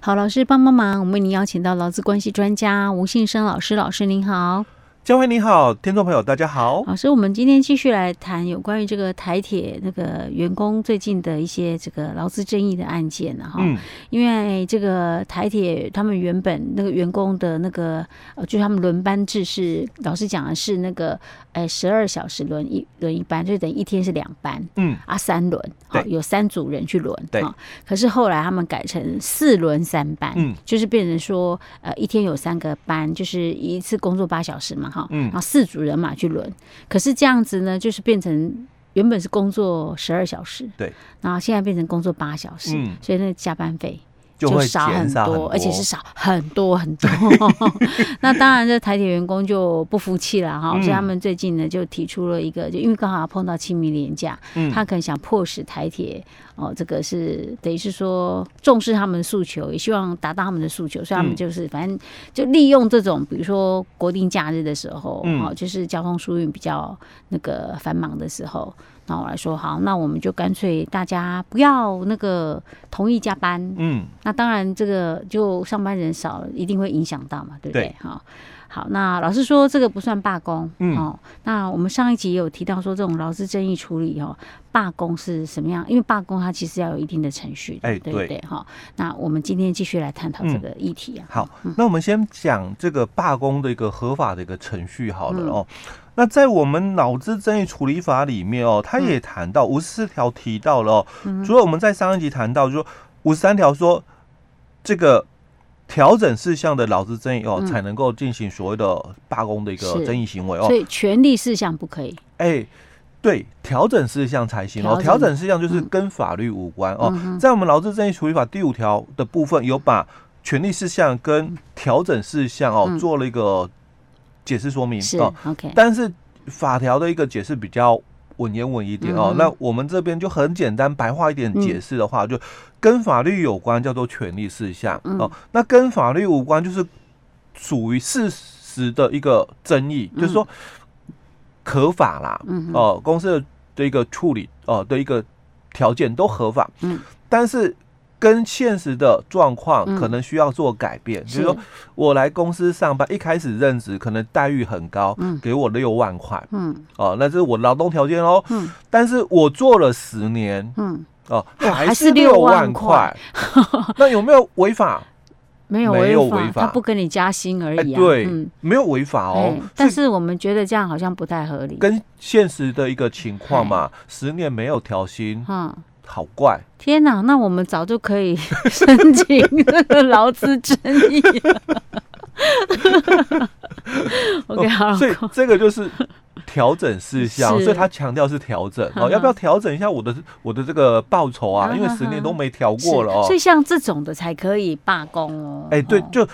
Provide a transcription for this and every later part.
好，老师帮帮忙，我们为您邀请到劳资关系专家吴信生老师，老师您好。江辉你好，听众朋友大家好。老师，我们今天继续来谈有关于这个台铁那个员工最近的一些这个劳资争议的案件哈。嗯。因为这个台铁他们原本那个员工的那个呃，就他们轮班制是老师讲的是那个呃十二小时轮一轮一班，就等于一天是两班。嗯。啊，三轮。对。有三组人去轮。对。可是后来他们改成四轮三班。嗯。就是变成说呃一天有三个班，就是一次工作八小时嘛。哈嗯，然后四组人马去轮，可是这样子呢，就是变成原本是工作十二小时，对，然后现在变成工作八小时，嗯，所以那加班费。就少很多，而且是少很多很多。那当然，这台铁员工就不服气了哈，所以他们最近呢就提出了一个，就因为刚好碰到清明年假，他可能想迫使台铁哦，这个是等于是说重视他们的诉求，也希望达到他们的诉求，所以他们就是反正就利用这种，比如说国定假日的时候，哦，就是交通疏运比较那个繁忙的时候。那我来说好，那我们就干脆大家不要那个同意加班。嗯，那当然这个就上班人少了，一定会影响到嘛，对不对？好，好，那老师说这个不算罢工。嗯，哦，那我们上一集也有提到说这种劳资争议处理哦，罢工是什么样？因为罢工它其实要有一定的程序，哎，对不对？哈，那我们今天继续来探讨这个议题啊。好，那我们先讲这个罢工的一个合法的一个程序好了哦。那在我们劳资争议处理法里面哦，他也谈到五十四条提到了哦，除了我们在上一集谈到，就说五十三条说这个调整事项的劳资争议哦，才能够进行所谓的罢工的一个争议行为哦。所以权利事项不可以。哎，对，调整事项才行哦。调整事项就是跟法律无关哦。在我们劳资争议处理法第五条的部分，有把权利事项跟调整事项哦做了一个。解释说明是 OK，但是法条的一个解释比较文言稳一点哦。那我们这边就很简单白话一点解释的话，就跟法律有关叫做权利事项哦。那跟法律无关就是属于事实的一个争议，就是说合法啦，哦，公司的一个处理哦的一个条件都合法，嗯，但是。跟现实的状况可能需要做改变，就是说我来公司上班，一开始任职可能待遇很高，给我六万块，嗯，哦，那这是我劳动条件哦，嗯，但是我做了十年，嗯，哦，还是六万块，那有没有违法？没有违法，他不跟你加薪而已啊，对，没有违法哦，但是我们觉得这样好像不太合理，跟现实的一个情况嘛，十年没有调薪，嗯。好怪！天哪，那我们早就可以 申请这个劳资争议。了。OK，好，所以这个就是调整事项，所以他强调是调整。哦，要不要调整一下我的我的这个报酬啊？因为十年都没调过了哦，所以像这种的才可以罢工哦。哎，对，就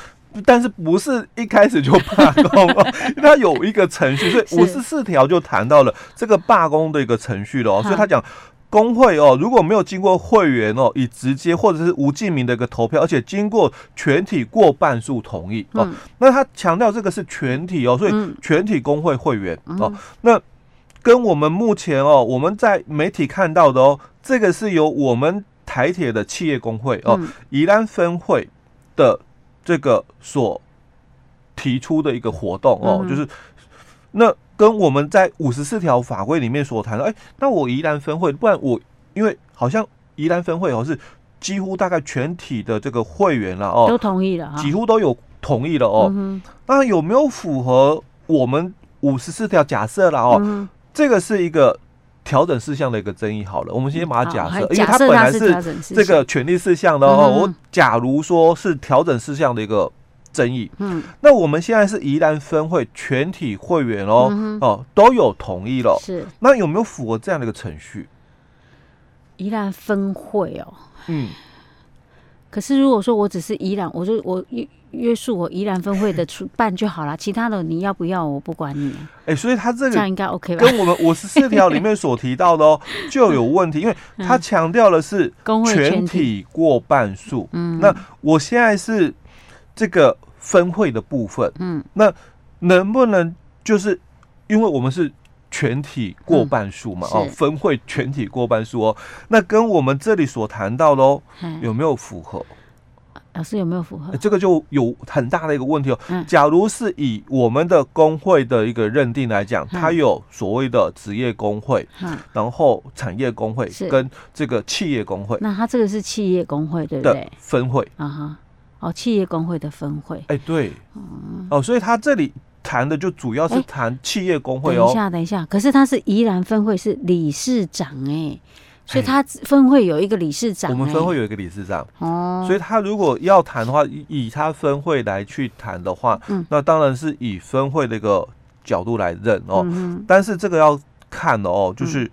但是不是一开始就罢工哦，他有一个程序，所以五十四条就谈到了这个罢工的一个程序了哦，所以他讲。工会哦，如果没有经过会员哦，以直接或者是无记名的一个投票，而且经过全体过半数同意哦，那他强调这个是全体哦，所以全体工会会员哦，那跟我们目前哦，我们在媒体看到的哦，这个是由我们台铁的企业工会哦，宜兰分会的这个所提出的一个活动哦，就是那。跟我们在五十四条法规里面所谈的，哎，那我宜兰分会，不然我因为好像宜兰分会哦是几乎大概全体的这个会员了哦，都同意了，几乎都有同意了哦。那有没有符合我们五十四条假设了哦？这个是一个调整事项的一个争议。好了，我们先把它假设，因为它本来是这个权利事项的哦。我假如说是调整事项的一个。争议，嗯，那我们现在是宜兰分会全体会员哦，嗯、哦，都有同意了，是，那有没有符合这样的一个程序？宜兰分会哦，嗯，可是如果说我只是宜兰，我就我约约束我宜兰分会的出办就好了，其他的你要不要我不管你，哎、欸，所以他这个这样应该 OK 吧？跟我们 五十四条里面所提到的哦，就有问题，因为 他强调的是全体过半数，嗯，那我现在是。这个分会的部分，嗯，那能不能就是因为我们是全体过半数嘛，哦，分会全体过半数哦，那跟我们这里所谈到的哦，有没有符合？老师有没有符合？这个就有很大的一个问题哦。嗯，假如是以我们的工会的一个认定来讲，它有所谓的职业工会，嗯，然后产业工会跟这个企业工会。那它这个是企业工会对不对？分会啊哈，哦，企业工会的分会。哎，对，哦，所以他这里谈的就主要是谈企业工会哦。等一下，等一下，可是他是宜兰分会是理事长哎。所以他分会有一个理事长，欸，我们分会有一个理事长哦。所以他如果要谈的话，以他分会来去谈的话，嗯，那当然是以分会的一个角度来认哦。嗯，但是这个要看哦，就是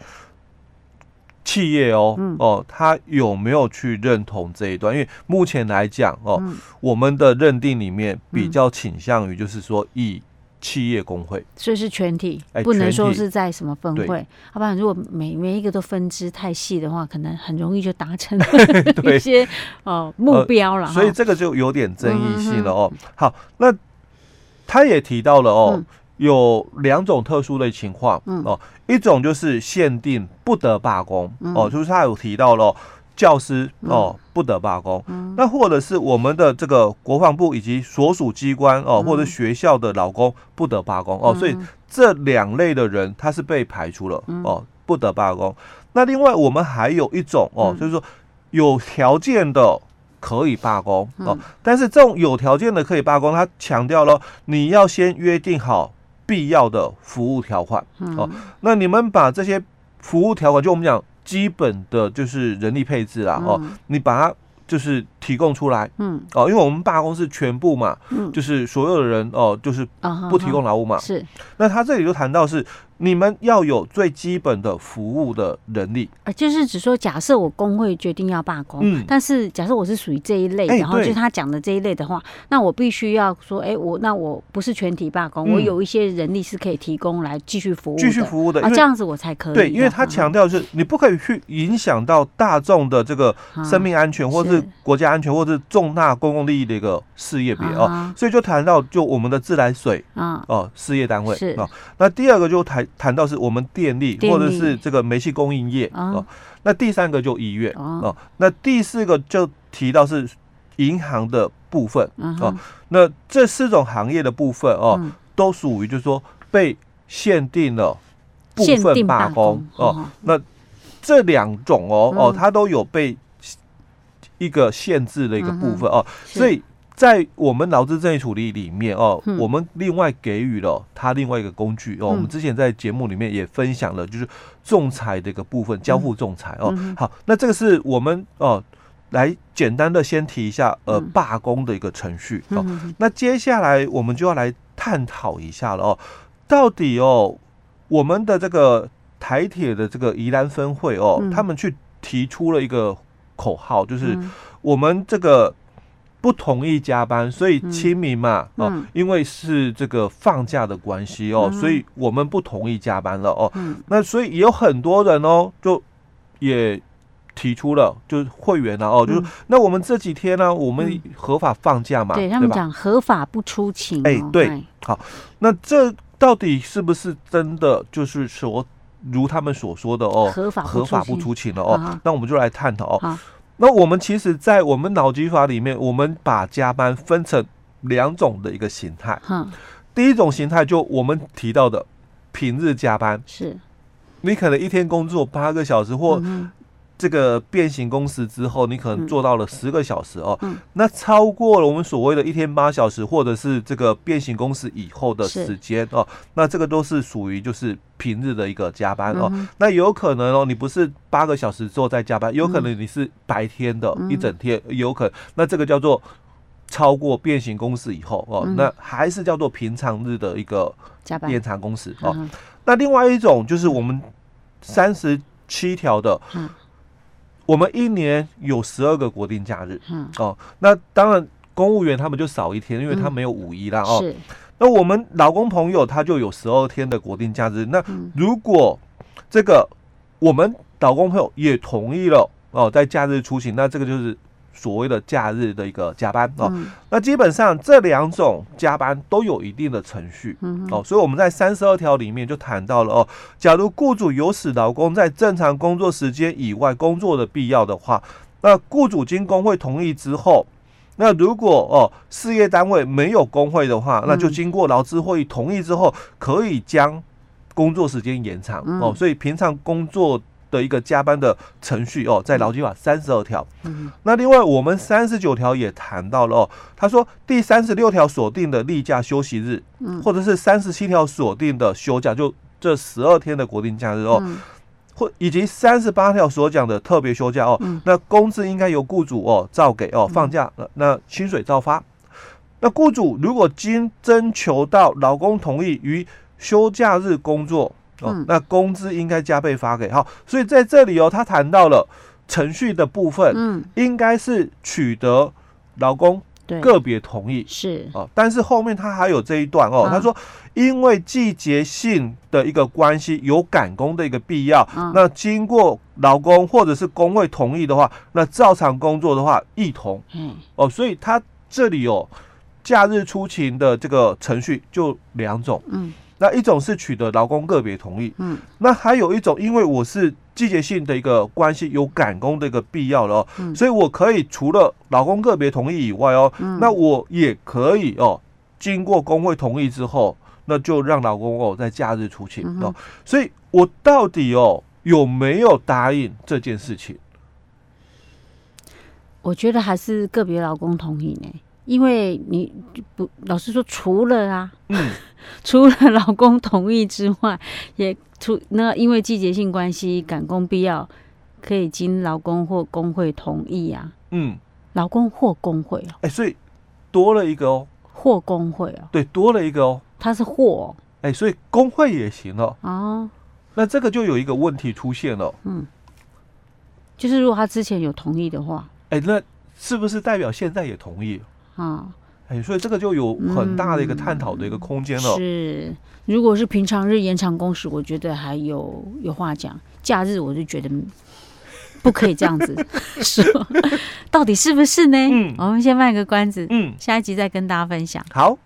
企业哦，嗯，哦，他有没有去认同这一段？因为目前来讲哦，嗯，我们的认定里面比较倾向于就是说以。企业工会，所以是全体，不能说是在什么分会，要不然如果每每一个都分支太细的话，可能很容易就达成 一些哦目标了。所以这个就有点争议性了哦。好，那他也提到了哦，有两种特殊的情况哦，一种就是限定不得罢工哦，就是他有提到了。教师哦不得罢工，嗯、那或者是我们的这个国防部以及所属机关哦，或者学校的老公不得罢工。哦，所以这两类的人他是被排除了哦，不得罢工。那另外我们还有一种哦，就是说有条件的可以罢工哦，但是这种有条件的可以罢工，他强调了你要先约定好必要的服务条款哦。那你们把这些服务条款，就我们讲。基本的就是人力配置啦，哦，你把它就是提供出来，嗯，哦，因为我们罢工是全部嘛，嗯，就是所有的人哦，就是不提供劳务嘛，是。那他这里就谈到是。你们要有最基本的服务的能力，呃，就是只说，假设我工会决定要罢工，嗯，但是假设我是属于这一类，然后就他讲的这一类的话，那我必须要说，哎，我那我不是全体罢工，我有一些人力是可以提供来继续服务，继续服务的，啊，这样子我才可以。对，因为他强调是，你不可以去影响到大众的这个生命安全，或是国家安全，或是重大公共利益的一个事业别哦，所以就谈到就我们的自来水啊，哦，事业单位是。啊，那第二个就谈。谈到是我们电力或者是这个煤气供应业哦，那第三个就医院哦，那第四个就提到是银行的部分哦，那这四种行业的部分哦，都属于就是说被限定了部分罢工哦，那这两种哦哦，它都有被一个限制的一个部分哦，所以。在我们劳资争议处理里面哦，嗯、我们另外给予了他另外一个工具哦。嗯、我们之前在节目里面也分享了，就是仲裁的一个部分，交付仲裁哦。嗯、好，那这个是我们哦来简单的先提一下呃罢工的一个程序哦。嗯、那接下来我们就要来探讨一下了哦，到底哦我们的这个台铁的这个宜兰分会哦，嗯、他们去提出了一个口号，就是我们这个。不同意加班，所以清明嘛，嗯、哦，因为是这个放假的关系哦，嗯、所以我们不同意加班了哦。嗯、那所以也有很多人哦，就也提出了，就是会员了哦，嗯、就是那我们这几天呢，我们合法放假嘛，嗯、对，对他们讲合法不出勤，哦。哎，对，哎、好，那这到底是不是真的？就是说，如他们所说的哦，合法合法不出勤了哦，啊、那我们就来探讨哦。那我们其实，在我们脑机法里面，我们把加班分成两种的一个形态。嗯，第一种形态就我们提到的平日加班，是你可能一天工作八个小时或。这个变形工时之后，你可能做到了十个小时哦。嗯，那超过了我们所谓的一天八小时，或者是这个变形工时以后的时间哦，那这个都是属于就是平日的一个加班哦。那有可能哦，你不是八个小时之后再加班，有可能你是白天的一整天，有可能。那这个叫做超过变形工时以后哦，那还是叫做平常日的一个延长工时哦。那另外一种就是我们三十七条的。我们一年有十二个国定假日，嗯哦，那当然公务员他们就少一天，因为他没有五一啦哦。是，那我们老公朋友他就有十二天的国定假日。那如果这个我们老公朋友也同意了哦，在假日出行，那这个就是。所谓的假日的一个加班哦，嗯、那基本上这两种加班都有一定的程序，嗯、哦，所以我们在三十二条里面就谈到了哦，假如雇主有使劳工在正常工作时间以外工作的必要的话，那雇主经工会同意之后，那如果哦事业单位没有工会的话，那就经过劳资会议同意之后，可以将工作时间延长哦。所以平常工作的一个加班的程序哦，在劳基法三十二条。那另外我们三十九条也谈到了哦，他说第三十六条所定的例假休息日，或者是三十七条所定的休假，就这十二天的国定假日哦。或以及三十八条所讲的特别休假哦，嗯、那工资应该由雇主哦照给哦，放假、嗯、那薪水照发。那雇主如果经征求到劳工同意于休假日工作哦，嗯、那工资应该加倍发给。好，所以在这里哦，他谈到了程序的部分，嗯，应该是取得劳工。个别同意是哦，但是后面他还有这一段哦，他说因为季节性的一个关系，有赶工的一个必要，那经过劳工或者是工会同意的话，那照常工作的话，一同嗯哦，所以他这里哦假日出勤的这个程序就两种嗯。那一种是取得劳工个别同意，嗯，那还有一种，因为我是季节性的一个关系，有赶工的一个必要了哦，嗯，所以我可以除了劳工个别同意以外哦，嗯，那我也可以哦，经过工会同意之后，那就让劳工哦在假日出勤哦，所以我到底哦有没有答应这件事情？我觉得还是个别劳工同意呢。因为你不老实说，除了啊，嗯，除了老公同意之外，也除那因为季节性关系赶工必要，可以经劳工或工会同意啊。嗯，劳工或工会哦，哎，所以多了一个哦，或工会哦，对，多了一个哦，它是或，哎，所以工会也行哦哦。那这个就有一个问题出现了，嗯，就是如果他之前有同意的话，哎，那是不是代表现在也同意？啊，哎、欸，所以这个就有很大的一个探讨的一个空间了，嗯。是，如果是平常日延长工时，我觉得还有有话讲；假日我就觉得不可以这样子 说，到底是不是呢？嗯，我们先卖个关子，嗯，下一集再跟大家分享。好。